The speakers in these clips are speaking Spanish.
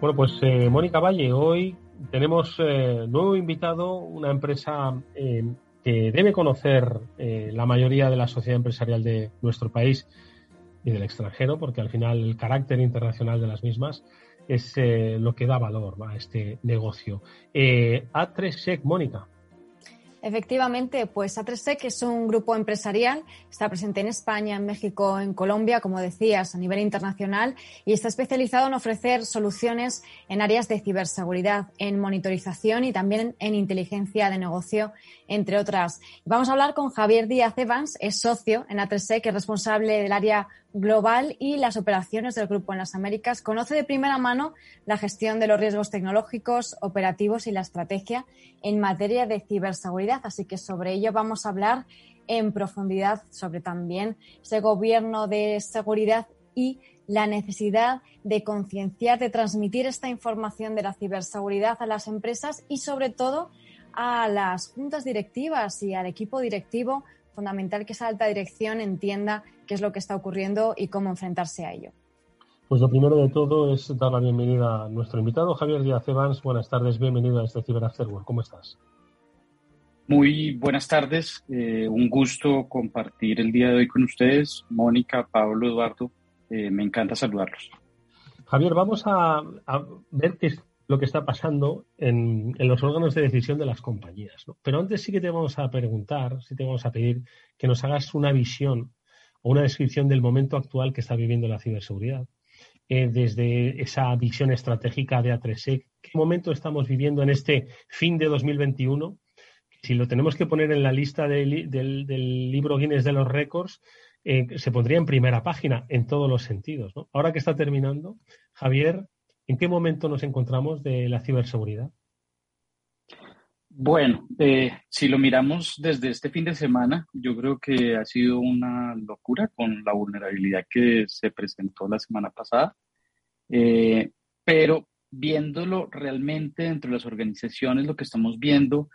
Bueno, pues eh, Mónica Valle, hoy tenemos eh, nuevo invitado, una empresa eh, que debe conocer eh, la mayoría de la sociedad empresarial de nuestro país y del extranjero, porque al final el carácter internacional de las mismas es eh, lo que da valor a este negocio. Eh, A3SEC, Mónica. Efectivamente, pues A3Sec es un grupo empresarial, está presente en España, en México, en Colombia, como decías, a nivel internacional y está especializado en ofrecer soluciones en áreas de ciberseguridad, en monitorización y también en inteligencia de negocio, entre otras. Vamos a hablar con Javier Díaz Evans, es socio en A3Sec, es responsable del área global y las operaciones del grupo en las Américas. Conoce de primera mano la gestión de los riesgos tecnológicos, operativos y la estrategia en materia de ciberseguridad. Así que sobre ello vamos a hablar en profundidad sobre también ese gobierno de seguridad y la necesidad de concienciar, de transmitir esta información de la ciberseguridad a las empresas y sobre todo a las juntas directivas y al equipo directivo fundamental que esa alta dirección entienda qué es lo que está ocurriendo y cómo enfrentarse a ello. Pues lo primero de todo es dar la bienvenida a nuestro invitado, Javier Díaz Evans. Buenas tardes, bienvenido a este Cyber After. ¿Cómo estás? Muy buenas tardes, eh, un gusto compartir el día de hoy con ustedes. Mónica, Pablo, Eduardo, eh, me encanta saludarlos. Javier, vamos a, a ver qué es lo que está pasando en, en, los órganos de decisión de las compañías. ¿no? Pero antes sí que te vamos a preguntar, sí te vamos a pedir que nos hagas una visión una descripción del momento actual que está viviendo la ciberseguridad. Eh, desde esa visión estratégica de A3E, ¿qué momento estamos viviendo en este fin de 2021? Si lo tenemos que poner en la lista del, libro Guinness de los récords, eh, se pondría en primera página en todos los sentidos. Ahora que está terminando, Javier, ¿En qué momento nos encontramos de la ciberseguridad? Bueno, eh, si lo miramos desde este fin de semana, yo creo que ha sido una locura con la vulnerabilidad que se presentó la semana pasada, eh, pero viéndolo realmente dentro de las organizaciones, lo que estamos viendo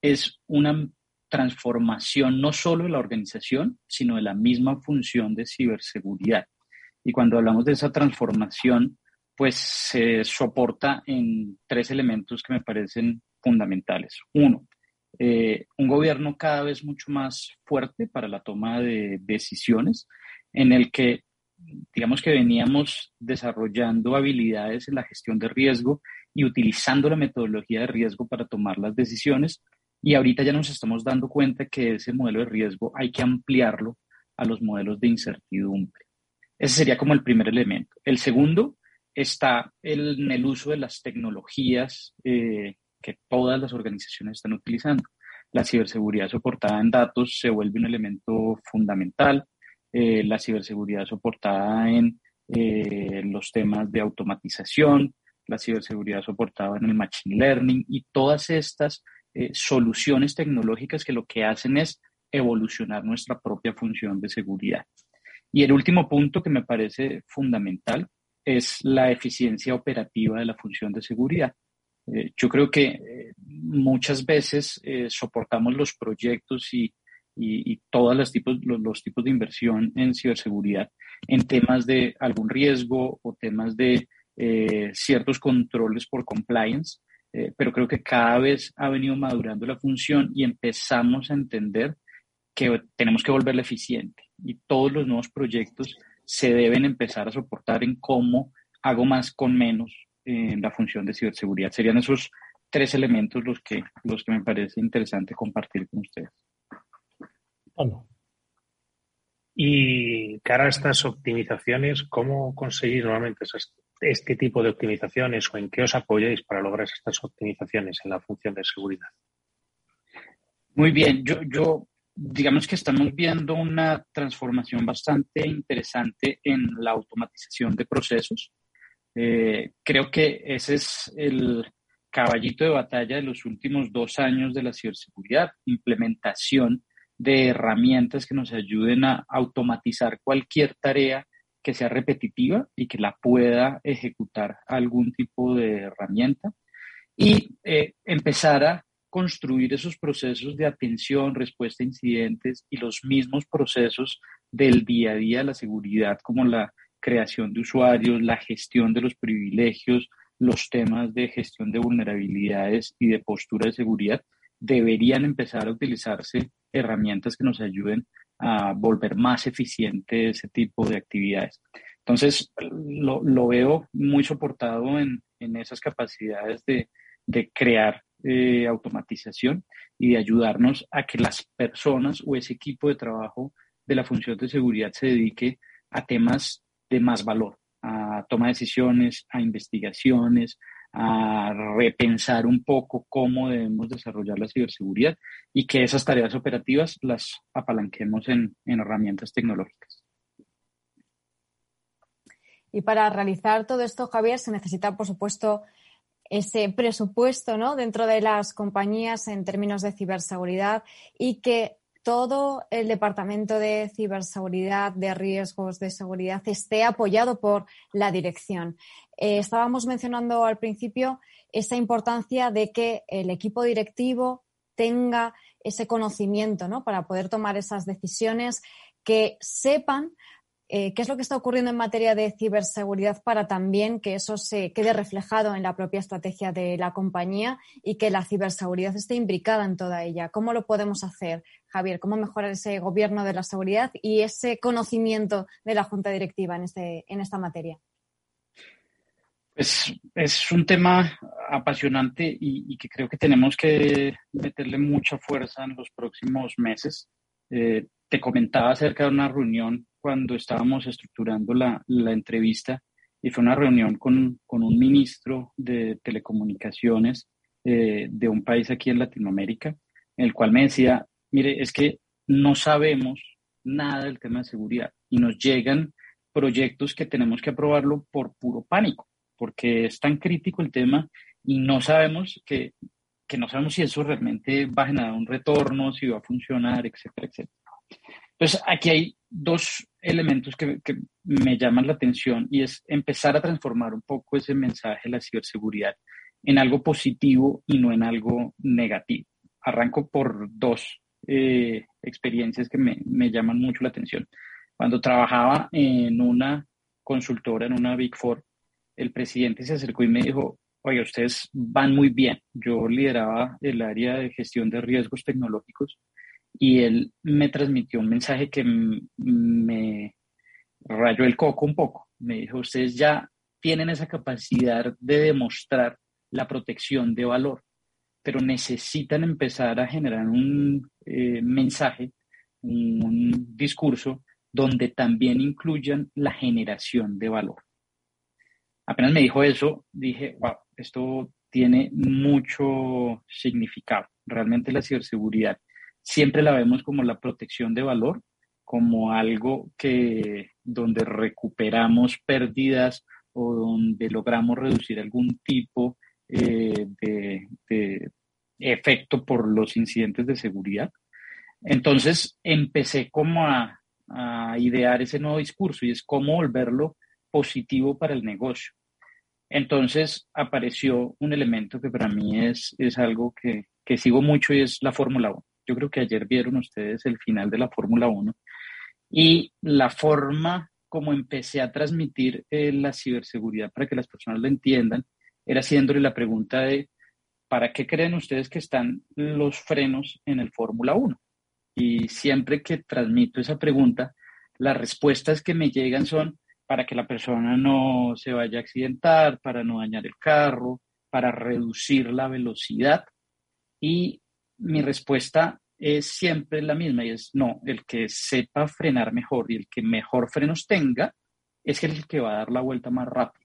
es una transformación no solo de la organización, sino de la misma función de ciberseguridad. Y cuando hablamos de esa transformación, pues se soporta en tres elementos que me parecen fundamentales. Uno, eh, un gobierno cada vez mucho más fuerte para la toma de decisiones, en el que, digamos que veníamos desarrollando habilidades en la gestión de riesgo y utilizando la metodología de riesgo para tomar las decisiones. Y ahorita ya nos estamos dando cuenta que ese modelo de riesgo hay que ampliarlo a los modelos de incertidumbre. Ese sería como el primer elemento. El segundo está en el uso de las tecnologías eh, que todas las organizaciones están utilizando. La ciberseguridad soportada en datos se vuelve un elemento fundamental. Eh, la ciberseguridad soportada en eh, los temas de automatización, la ciberseguridad soportada en el machine learning y todas estas eh, soluciones tecnológicas que lo que hacen es evolucionar nuestra propia función de seguridad. Y el último punto que me parece fundamental es la eficiencia operativa de la función de seguridad. Eh, yo creo que eh, muchas veces eh, soportamos los proyectos y, y, y todos los tipos, los, los, tipos de inversión en ciberseguridad en temas de algún riesgo o temas de ciertos controles por compliance, pero creo que cada vez ha venido madurando la función y empezamos a entender que tenemos que volverla eficiente y todos los nuevos proyectos se deben empezar a soportar en cómo hago más con menos en la función de ciberseguridad. Serían esos tres elementos los que, los que me parece interesante compartir con ustedes. Bueno. Y cara a estas optimizaciones, ¿cómo conseguir normalmente esas, este tipo de optimizaciones o en qué os apoyáis para lograr estas optimizaciones en la función de seguridad? Muy bien, yo, yo digamos que estamos viendo una transformación bastante interesante en la automatización de procesos. Eh, creo que ese es el caballito de batalla de los últimos dos años de la ciberseguridad, implementación de herramientas que nos ayuden a automatizar cualquier tarea que sea repetitiva y que la pueda ejecutar algún tipo de herramienta. Y eh, empezar a construir esos procesos de atención, respuesta a incidentes y los mismos procesos del día a día de la seguridad, como la creación de usuarios, la gestión de los privilegios, los temas de gestión de vulnerabilidades y de postura de seguridad, deberían empezar a utilizarse herramientas que nos ayuden a volver más eficiente ese tipo de actividades. Entonces, lo, veo muy soportado en, esas capacidades de, de crear eh, automatización y de ayudarnos a que las personas o ese equipo de trabajo de la función de seguridad se dedique a temas de más valor, a toma de decisiones, a investigaciones, a repensar un poco cómo debemos desarrollar la ciberseguridad y que esas tareas operativas las apalanquemos en, en herramientas tecnológicas. Y para realizar todo esto, Javier, se necesita, por supuesto, ese presupuesto ¿no? dentro de las compañías en términos de ciberseguridad y que todo el departamento de ciberseguridad, de riesgos de seguridad, esté apoyado por la dirección. Eh, estábamos mencionando al principio esa importancia de que el equipo directivo tenga ese conocimiento ¿no? para poder tomar esas decisiones, que sepan eh, qué es lo que está ocurriendo en materia de ciberseguridad para también que eso se quede reflejado en la propia estrategia de la compañía y que la ciberseguridad esté imbricada en toda ella. ¿Cómo lo podemos hacer, Javier? ¿Cómo mejorar ese gobierno de la seguridad y ese conocimiento de la Junta Directiva en, este, en esta materia? Es, es un tema apasionante y, que creo que tenemos que meterle mucha fuerza en los próximos meses. Eh, te comentaba acerca de una reunión cuando estábamos estructurando la, la entrevista y fue una reunión con, con un ministro de telecomunicaciones eh, de un país aquí en Latinoamérica, en el cual me decía, mire, es que no sabemos nada del tema de seguridad y nos llegan proyectos que tenemos que aprobarlo por puro pánico, porque es tan crítico el tema y no sabemos que, que no sabemos si eso realmente va a generar un retorno, si va a funcionar, etcétera, etcétera. Entonces, aquí hay dos elementos que, me llaman la atención y es empezar a transformar un poco ese mensaje de la ciberseguridad en algo positivo y no en algo negativo. Arranco por dos eh, experiencias que me, me llaman mucho la atención. Cuando trabajaba en una consultora, en una Big Four, el presidente se acercó y me dijo, oye, ustedes van muy bien. Yo lideraba el área de gestión de riesgos tecnológicos y él me transmitió un mensaje que me rayó el coco un poco. Me dijo, ustedes ya tienen esa capacidad de demostrar la protección de valor, pero necesitan empezar a generar un eh, mensaje, un discurso donde también incluyan la generación de valor. Apenas me dijo eso, dije, wow, esto tiene mucho significado. Realmente la ciberseguridad siempre la vemos como la protección de valor, como algo que donde recuperamos pérdidas o donde logramos reducir algún tipo eh, de, efecto por los incidentes de seguridad. Entonces empecé como a, idear ese nuevo discurso y es cómo volverlo positivo para el negocio. Entonces apareció un elemento que para mí es, es algo que, que sigo mucho y es la Fórmula 1. Yo creo que ayer vieron ustedes el final de la Fórmula 1 y la forma como empecé a transmitir eh, la ciberseguridad para que las personas lo entiendan era haciéndole la pregunta de ¿para qué creen ustedes que están los frenos en el Fórmula 1? Y siempre que transmito esa pregunta, las respuestas que me llegan son para que la persona no se vaya a accidentar, para no dañar el carro, para reducir la velocidad. Y mi respuesta es siempre la misma y es no, el que sepa frenar mejor y el que mejor frenos tenga es el que va a dar la vuelta más rápida.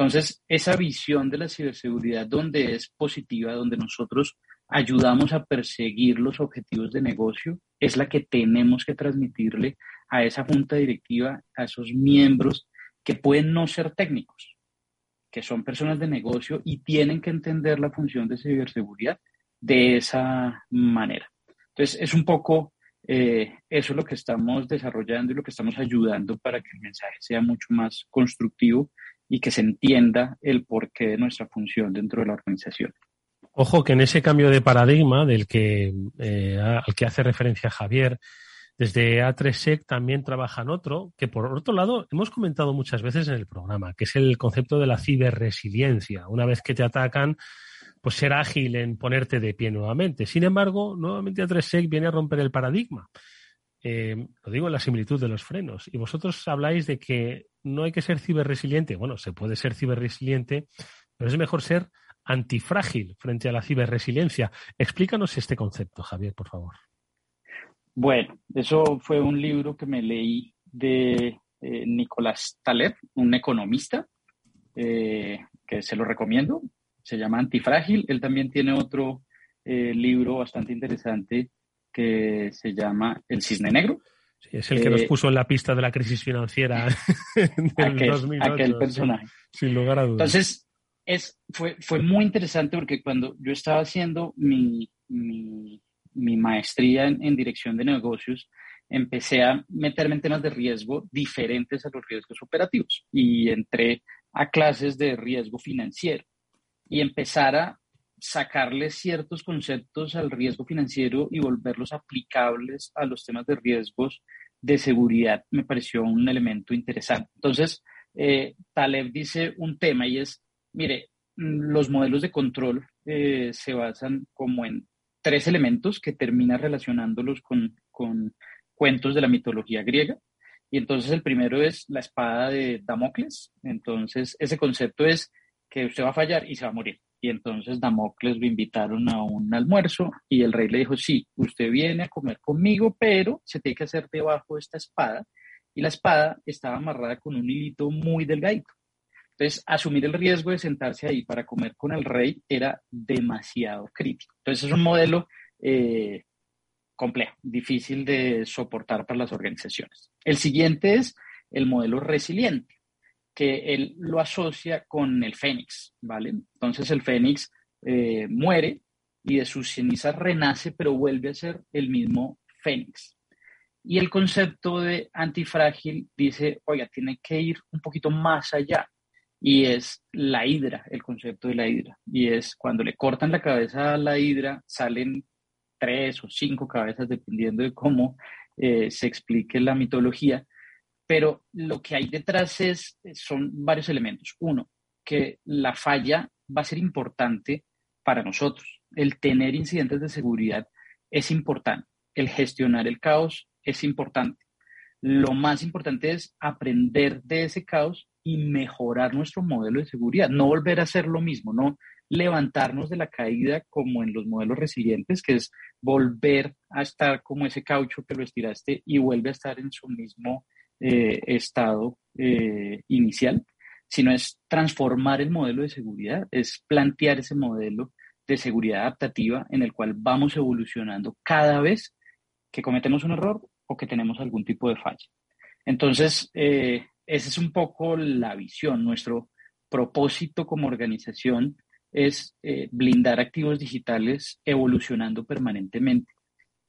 Entonces, esa visión de la ciberseguridad donde es positiva, donde nosotros ayudamos a perseguir los objetivos de negocio, es la que tenemos que transmitirle a esa junta directiva, a esos miembros que pueden no ser técnicos, que son personas de negocio y tienen que entender la función de ciberseguridad de esa manera. Entonces, es un poco eh, eso lo que estamos desarrollando y lo que estamos ayudando para que el mensaje sea mucho más constructivo y que se entienda el porqué de nuestra función dentro de la organización. Ojo que en ese cambio de paradigma del que, eh, al que hace referencia Javier, desde A3SEC también trabajan otro, que por otro lado hemos comentado muchas veces en el programa, que es el concepto de la ciberresiliencia. Una vez que te atacan, pues ser ágil en ponerte de pie nuevamente. Sin embargo, nuevamente A3SEC viene a romper el paradigma. Eh, lo digo en la similitud de los frenos. Y vosotros habláis de que no hay que ser ciberresiliente. Bueno, se puede ser ciberresiliente, pero es mejor ser antifrágil frente a la ciberresiliencia. Explícanos este concepto, Javier, por favor. Bueno, eso fue un libro que me leí de eh, Nicolás Taleb, un economista, eh, que se lo recomiendo. Se llama Antifrágil. Él también tiene otro eh, libro bastante interesante que se llama El Cisne Negro. Sí, es el que nos puso en la pista de la crisis financiera en aquel, aquel personaje. sin lugar a dudas. Entonces, es, fue, fue muy interesante porque cuando yo estaba haciendo mi, mi mi maestría en, dirección de negocios, empecé a meterme en temas de riesgo diferentes a los riesgos operativos y entré a clases de riesgo financiero y empezar a sacarle ciertos conceptos al riesgo financiero y volverlos aplicables a los temas de riesgos de seguridad me pareció un elemento interesante. Entonces, eh, Taleb dice un tema y es, mire, los modelos de control eh, se basan como en tres elementos que termina relacionándolos con, con cuentos de la mitología griega. Y entonces el primero es la espada de Damocles. Entonces ese concepto es que usted va a fallar y se va a morir. Y entonces Damocles lo invitaron a un almuerzo y el rey le dijo, sí, usted viene a comer conmigo, pero se tiene que hacer debajo de esta espada. Y la espada estaba amarrada con un hilito muy delgadito. Entonces, asumir el riesgo de sentarse ahí para comer con el rey era demasiado crítico. Entonces, es un modelo eh, complejo, difícil de soportar para las organizaciones. El siguiente es el modelo resiliente, que él lo asocia con el fénix, ¿vale? Entonces, el fénix eh, muere y de sus cenizas renace, pero vuelve a ser el mismo fénix. Y el concepto de antifrágil dice, oiga, tiene que ir un poquito más allá y es la hidra, el concepto de la hidra. Y es cuando le cortan la cabeza a la hidra, salen tres o cinco cabezas, dependiendo de cómo eh, se explique la mitología. Pero lo que hay detrás es, son varios elementos. Uno, que la falla va a ser importante para nosotros. El tener incidentes de seguridad es importante. El gestionar el caos es importante. Lo más importante es aprender de ese caos y mejorar nuestro modelo de seguridad, no volver a hacer lo mismo, no levantarnos de la caída como en los modelos resilientes, que es volver a estar como ese caucho que lo estiraste y vuelve a estar en su mismo eh, estado eh, inicial, sino es transformar el modelo de seguridad, es plantear ese modelo de seguridad adaptativa en el cual vamos evolucionando cada vez que cometemos un error o que tenemos algún tipo de falla. Entonces, eh, esa es un poco la visión. Nuestro propósito como organización es blindar activos digitales evolucionando permanentemente.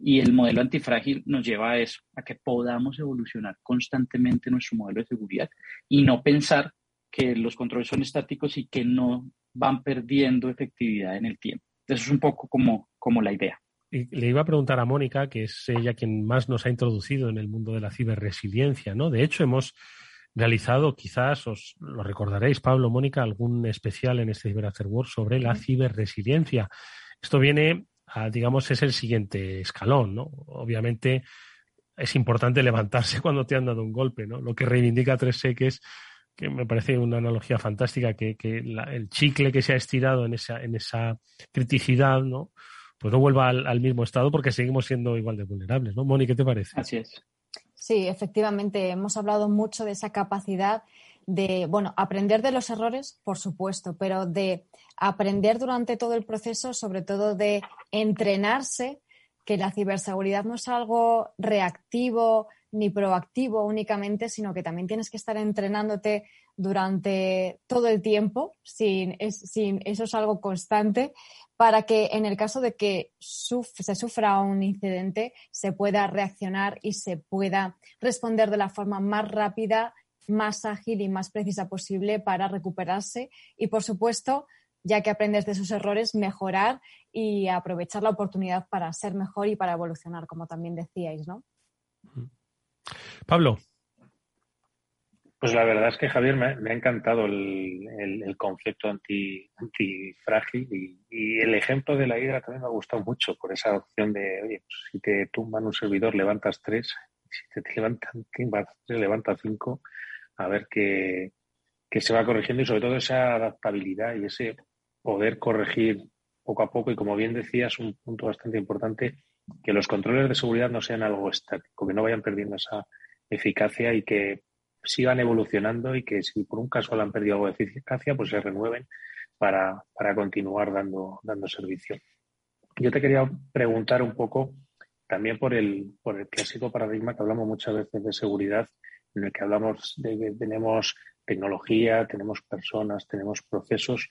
Y el modelo antifrágil nos lleva a eso, a que podamos evolucionar constantemente nuestro modelo de seguridad y no pensar que los controles son estáticos y que no van perdiendo efectividad en el tiempo. Eso es un poco como, como la idea. le iba a preguntar a Mónica, que es ella quien más nos ha introducido en el mundo de la ciberresiliencia, ¿no? De hecho, hemos realizado, quizás os lo recordaréis, Pablo, Mónica, algún especial en este Cyber After Work sobre la ciberresiliencia. Esto viene, a, digamos, es el siguiente escalón, ¿no? Obviamente es importante levantarse cuando te han dado un golpe, ¿no? Lo que reivindica 3 que es que me parece una analogía fantástica, que, el chicle que se ha estirado en esa, en esa criticidad, ¿no? Pues no vuelva al, al mismo estado porque seguimos siendo igual de vulnerables, ¿no? Mónica, ¿qué te parece? Así es. Sí, efectivamente, hemos hablado mucho de esa capacidad de, bueno, aprender de los errores, por supuesto, pero de aprender durante todo el proceso, sobre todo de entrenarse que la ciberseguridad no es algo reactivo ni proactivo únicamente, sino que también tienes que estar entrenándote durante todo el tiempo, sin, sin, eso es algo constante, para que en el caso de que se sufra un incidente se pueda reaccionar y se pueda responder de la forma más rápida, más ágil y más precisa posible para recuperarse y, por supuesto, ya que aprendes de esos errores, mejorar y aprovechar la oportunidad para ser mejor y para evolucionar, como también decíais, ¿no? Pablo. Pues la verdad es que Javier me, ha encantado el, concepto anti, antifrágil y, el ejemplo de la hidra también me ha gustado mucho por esa opción de, oye, pues si te tumban un servidor levantas tres, si te, levantan tres, levanta cinco, a ver qué, qué se va corrigiendo y sobre todo esa adaptabilidad y ese poder corregir poco a poco y como bien decías, un punto bastante importante, que los controles de seguridad no sean algo estático, que no vayan perdiendo esa eficacia y que sigan evolucionando y que si por un caso han perdido algo de eficacia, pues se renueven para, continuar dando, dando servicio. Yo te quería preguntar un poco también por el, por el clásico paradigma que hablamos muchas veces de seguridad, en el que hablamos de que tenemos tecnología, tenemos personas, tenemos procesos,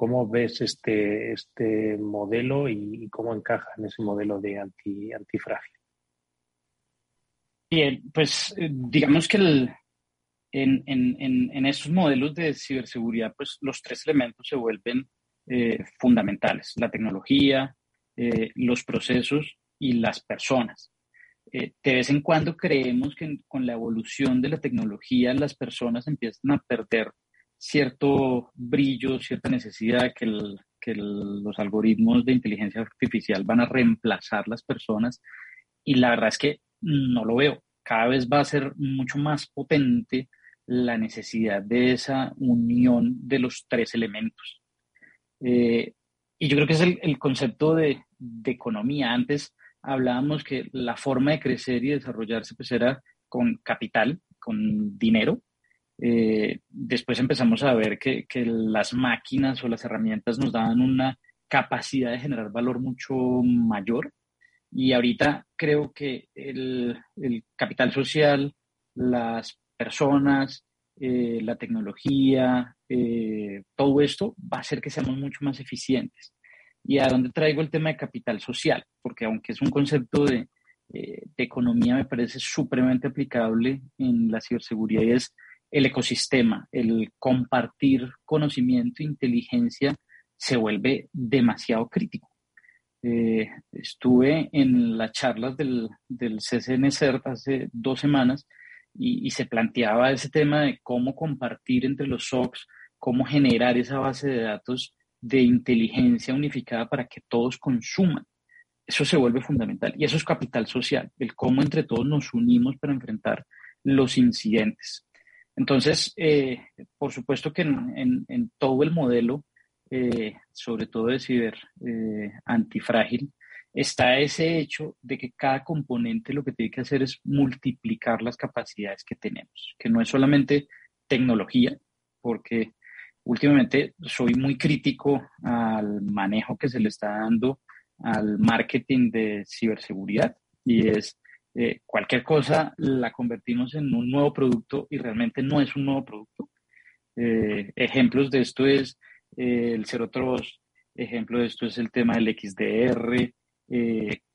¿Cómo ves este, este modelo y, cómo encaja en ese modelo de anti, antifrágil? Bien, pues eh, digamos que en, en, en, estos modelos de ciberseguridad, pues los tres elementos se vuelven eh, fundamentales, la tecnología, eh, los procesos y las personas. De vez en cuando creemos que con la evolución de la tecnología las personas empiezan a perder cierto brillo, cierta necesidad que, que los algoritmos de inteligencia artificial van a reemplazar las personas y la verdad es que no lo veo. Cada vez va a ser mucho más potente la necesidad de esa unión de los tres elementos. Eh, y yo creo que es el, concepto de, economía. Antes hablábamos que la forma de crecer y desarrollarse pues era con capital, con dinero, eh, después empezamos a ver que, las máquinas o las herramientas nos daban una capacidad de generar valor mucho mayor. Y ahorita creo que el, capital social, las personas, eh, la tecnología, eh, todo esto va a hacer que seamos mucho más eficientes. ¿Y a dónde traigo el tema de capital social? Porque aunque es un concepto de, de economía, me parece supremamente aplicable en la ciberseguridad y es el ecosistema, el compartir conocimiento, inteligencia, se vuelve demasiado crítico. Eh, estuve en las charlas del, del CCN hace dos semanas y, se planteaba ese tema de cómo compartir entre los SOCs, cómo generar esa base de datos de inteligencia unificada para que todos consuman. Eso se vuelve fundamental y eso es capital social, el cómo entre todos nos unimos para enfrentar los incidentes. Entonces, eh, por supuesto que en, todo el modelo, eh, sobre todo de ciber eh, antifrágil, está ese hecho de que cada componente lo que tiene que hacer es multiplicar las capacidades que tenemos, que no es solamente tecnología, porque últimamente soy muy crítico al manejo que se le está dando al marketing de ciberseguridad y es eh, cualquier cosa la convertimos en un nuevo producto y realmente no es un nuevo producto. Eh, ejemplos de esto es eh, el Zero Trust, ejemplo de esto es el tema del XDR.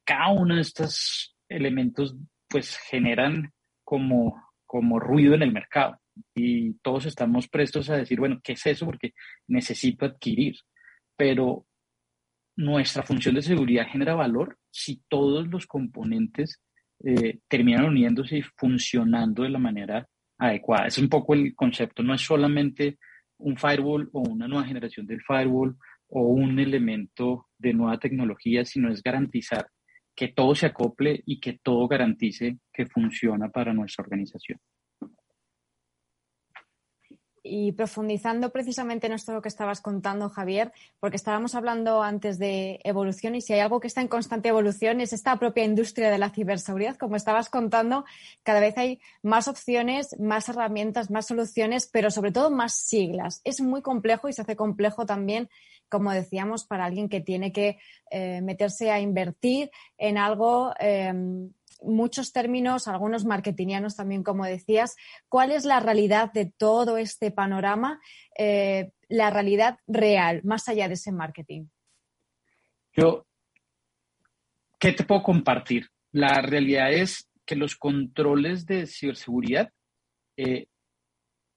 cada uno de estos elementos pues generan como, como ruido en el mercado y todos estamos prestos a decir, bueno, ¿qué es eso? Porque necesito adquirir. Pero nuestra función de seguridad genera valor si todos los componentes eh, terminan uniéndose y funcionando de la manera adecuada. Es un poco el concepto, no es solamente un firewall o una nueva generación del firewall o un elemento de nueva tecnología, sino es garantizar que todo se acople y que todo garantice que funciona para nuestra organización. Y profundizando precisamente en esto que estabas contando, Javier, porque estábamos hablando antes de evolución y si hay algo que está en constante evolución es esta propia industria de la ciberseguridad. Como estabas contando, cada vez hay más opciones, más herramientas, más soluciones, pero sobre todo más siglas. Es muy complejo y se hace complejo también, como decíamos, para alguien que tiene que eh, meterse a invertir en algo. Eh, muchos términos, algunos marketingianos también, como decías. ¿Cuál es la realidad de todo este panorama, eh, la realidad real, más allá de ese marketing? Yo, ¿qué te puedo compartir? La realidad es que los controles de ciberseguridad eh,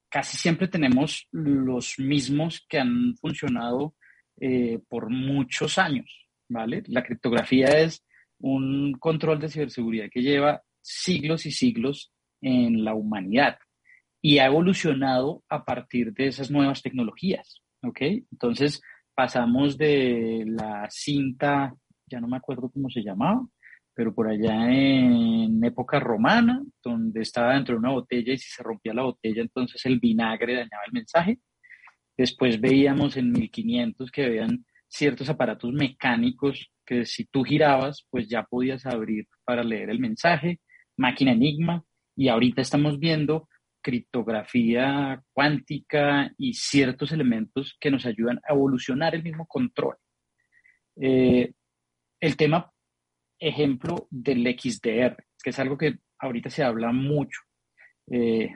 casi siempre tenemos los mismos que han funcionado eh, por muchos años, ¿vale? La criptografía es un control de ciberseguridad que lleva siglos y siglos en la humanidad y ha evolucionado a partir de esas nuevas tecnologías, ¿ok? Entonces pasamos de la cinta, ya no me acuerdo cómo se llamaba, pero por allá en época romana, donde estaba dentro de una botella y si se rompía la botella, entonces el vinagre dañaba el mensaje. Después veíamos en 1500 que habían ciertos aparatos mecánicos que si tú girabas, pues ya podías abrir para leer el mensaje, máquina enigma, y ahorita estamos viendo criptografía cuántica y ciertos elementos que nos ayudan a evolucionar el mismo control. Eh, el tema, ejemplo del XDR, que es algo que ahorita se habla mucho. Eh,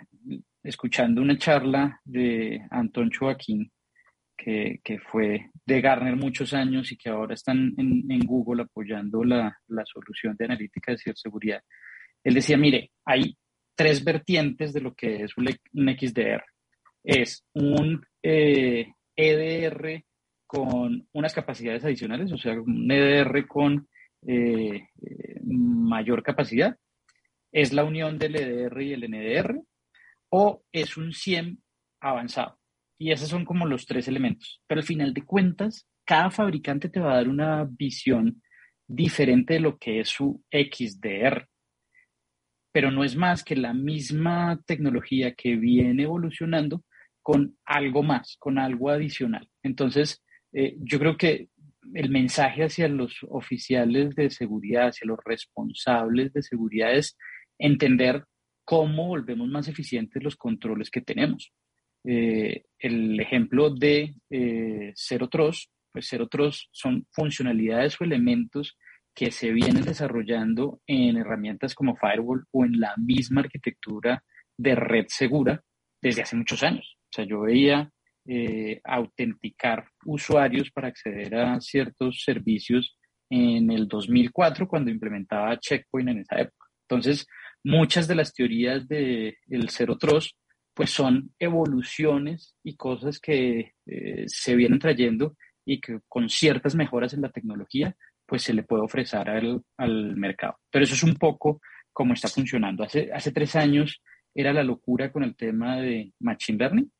escuchando una charla de Antón Joaquín, que, fue de Garner muchos años y que ahora están en, Google apoyando la, solución de analítica de ciberseguridad. Él decía, mire, hay tres vertientes de lo que es un, XDR. Es un EDR eh, e con unas capacidades adicionales, o sea, un EDR con eh, mayor capacidad. Es la unión del EDR y el NDR o es un CIEM avanzado. Y esos son como los tres elementos. Pero al final de cuentas, cada fabricante te va a dar una visión diferente de lo que es su XDR. Pero no es más que la misma tecnología que viene evolucionando con algo más, con algo adicional. Entonces, eh, yo creo que el mensaje hacia los oficiales de seguridad, hacia los responsables de seguridad es entender cómo volvemos más eficientes los controles que tenemos. Eh, el ejemplo de eh, Zero Trust, pues Zero Trust son funcionalidades o elementos que se vienen desarrollando en herramientas como Firewall o en la misma arquitectura de red segura desde hace muchos años. O sea, yo veía eh, autenticar usuarios para acceder a ciertos servicios en el 2004 cuando implementaba Checkpoint en esa época. Entonces, muchas de las teorías del de Zero Trust pues son evoluciones y cosas que eh, se vienen trayendo y que con ciertas mejoras en la tecnología, pues se le puede ofrecer al, al mercado. Pero eso es un poco cómo está funcionando. Hace, hace tres años era la locura con el tema de Machine Learning.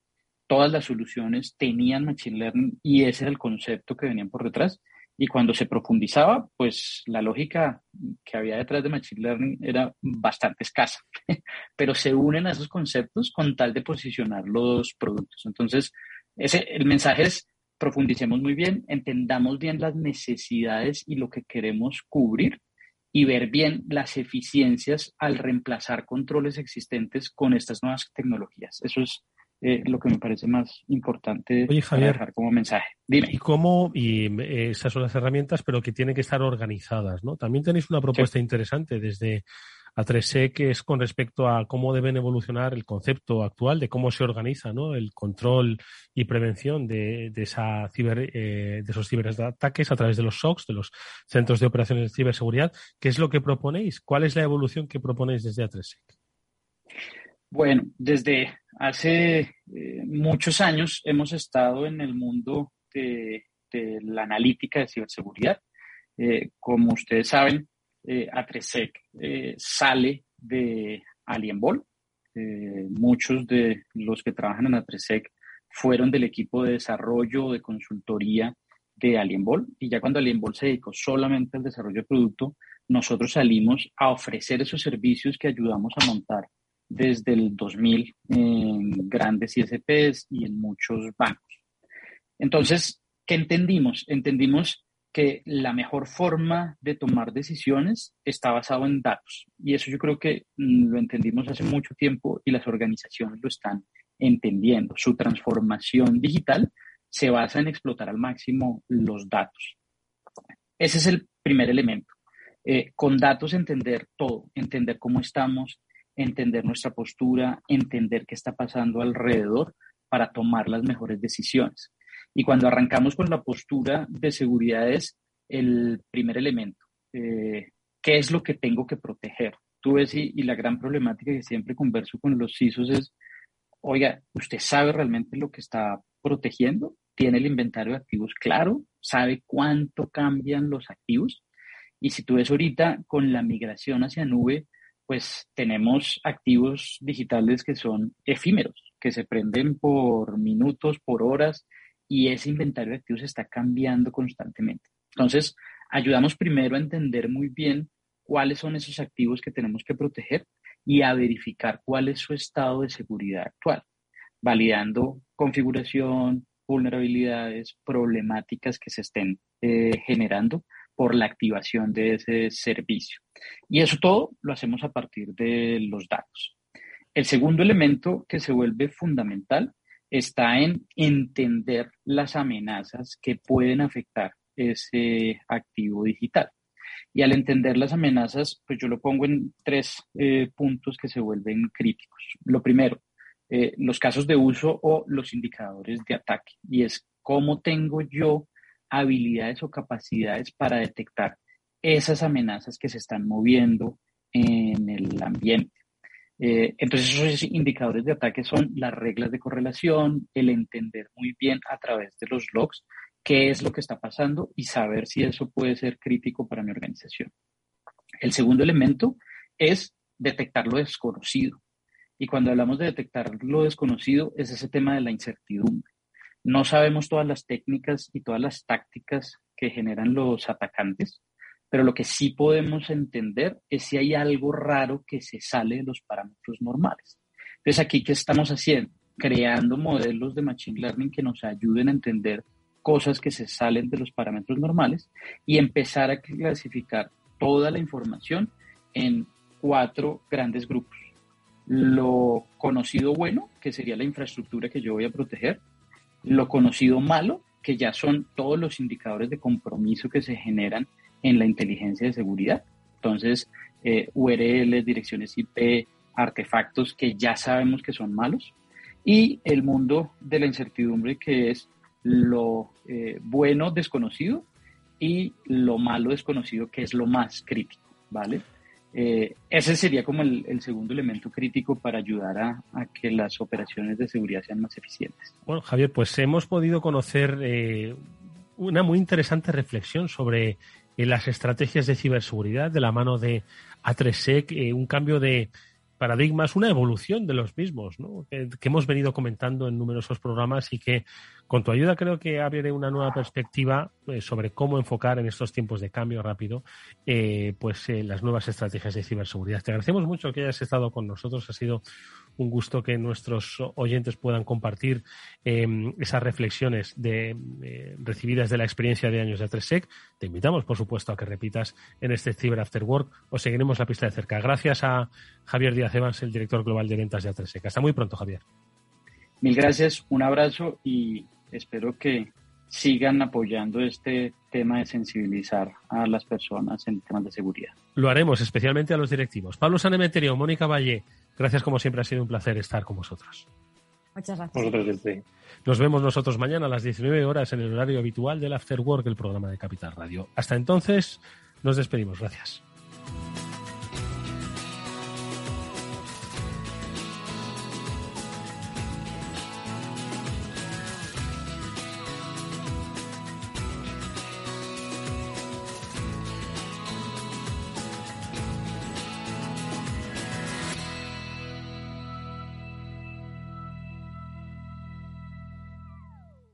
Todas las soluciones tenían Machine Learning y ese era el concepto que venían por detrás. Y cuando se profundizaba, pues la lógica que había detrás de Machine Learning era bastante escasa, pero se unen a esos conceptos con tal de posicionar los productos. Entonces, ese, el mensaje es profundicemos muy bien, entendamos bien las necesidades y lo que queremos cubrir y ver bien las eficiencias al reemplazar controles existentes con estas nuevas tecnologías. Eso es eh, lo que me parece más importante dejar como mensaje. Dime. ¿Y cómo? Y eh, esas son las herramientas, pero que tienen que estar organizadas, ¿no? También tenéis una propuesta interesante desde A3E que es con respecto a cómo deben evolucionar el concepto actual de cómo se organiza, ¿no? El control y prevención de, esa ciber, eh, de esos ciberataques a través de los SOCs, de los centros de operaciones de ciberseguridad. ¿Qué es lo que proponéis? ¿Cuál es la evolución que proponéis desde A3E? Bueno, desde hace eh, muchos años hemos estado en el mundo de, la analítica de ciberseguridad. Eh, como ustedes saben, eh, A3SEC sale de Alienbol. muchos de los que trabajan en A3SEC fueron del equipo de desarrollo de consultoría de Alienbol y ya cuando Alienbol se dedicó solamente al desarrollo de producto, nosotros salimos a ofrecer esos servicios que ayudamos a montar desde el 2000 en grandes ISPs y en muchos bancos. Entonces, ¿qué entendimos? Entendimos que la mejor forma de tomar decisiones está basado en datos. Y eso yo creo que lo entendimos hace mucho tiempo y las organizaciones lo están entendiendo. Su transformación digital se basa en explotar al máximo los datos. Ese es el primer elemento. Eh, con datos entender todo, entender cómo estamos, entender nuestra postura, entender qué está pasando alrededor para tomar las mejores decisiones. Y cuando arrancamos con la postura de seguridad es el primer elemento. Eh, ¿Qué es lo que tengo que proteger? Tú ves, y, y, la gran problemática que siempre converso con los CISOs es, oiga, ¿usted sabe realmente lo que está protegiendo? ¿Tiene el inventario de activos claro? ¿Sabe cuánto cambian los activos? Y si tú ves ahorita con la migración hacia nube, pues tenemos activos digitales que son efímeros, que se prenden por minutos, por horas, y ese inventario de activos está cambiando constantemente. Entonces, ayudamos primero a entender muy bien cuáles son esos activos que tenemos que proteger y a verificar cuál es su estado de seguridad actual, validando configuración, vulnerabilidades, problemáticas que se estén eh, generando por la activación de ese servicio. Y eso todo lo hacemos a partir de los datos. El segundo elemento que se vuelve fundamental está en entender las amenazas que pueden afectar ese activo digital. Y al entender las amenazas, pues yo lo pongo en tres eh, puntos que se vuelven críticos. Lo primero, eh, los casos de uso o los indicadores de ataque. Y es cómo tengo yo habilidades o capacidades para detectar esas amenazas que se están moviendo en el ambiente. Eh, entonces, esos indicadores de ataque son las reglas de correlación, el entender muy bien a través de los logs qué es lo que está pasando y saber si eso puede ser crítico para mi organización. El segundo elemento es detectar lo desconocido. Y cuando hablamos de detectar lo desconocido, es ese tema de la incertidumbre. No sabemos todas las técnicas y todas las tácticas que generan los atacantes, pero lo que sí podemos entender es si hay algo raro que se sale de los parámetros normales. Entonces, aquí, ¿qué estamos haciendo? Creando modelos de Machine Learning que nos ayuden a entender cosas que se salen de los parámetros normales y empezar a clasificar toda la información en cuatro grandes grupos. Lo conocido bueno, que sería la infraestructura que yo voy a proteger, lo conocido malo, que ya son todos los indicadores de compromiso que se generan en la inteligencia de seguridad. Entonces, eh, URL, direcciones IP, artefactos que ya sabemos que son malos. Y el mundo de la incertidumbre, que es lo eh, bueno desconocido y lo malo desconocido, que es lo más crítico, ¿vale? Eh, ese sería como el, segundo elemento crítico para ayudar a, que las operaciones de seguridad sean más eficientes. Bueno, Javier, pues hemos podido conocer eh, una muy interesante reflexión sobre las estrategias de ciberseguridad de la mano de A3SEC, un cambio de, paradigmas, una evolución de los mismos, ¿no? que, hemos venido comentando en numerosos programas y que con tu ayuda creo que abre una nueva perspectiva eh, sobre cómo enfocar en estos tiempos de cambio rápido eh, pues eh, las nuevas estrategias de ciberseguridad. Te agradecemos mucho que hayas estado con nosotros. Ha sido un gusto que nuestros oyentes puedan compartir em, esas reflexiones de, eh, recibidas de la experiencia de años de 3SEC. Te invitamos, por supuesto, a que repitas en este Cyber After Work o seguiremos la pista de cerca. Gracias a Javier Díaz Evans, el director global de ventas de A3SEC. Hasta muy pronto, Javier. Mil gracias, un abrazo y espero que sigan apoyando este tema de sensibilizar a las personas en temas de seguridad. Lo haremos, especialmente a los directivos. Pablo Sanemeterio, Mónica Valle, Gracias como siempre, ha sido un placer estar con vosotros. Muchas gracias. Nos vemos nosotros mañana a las 19 horas en el horario habitual del After Work, el programa de Capital Radio. Hasta entonces, nos despedimos. Gracias.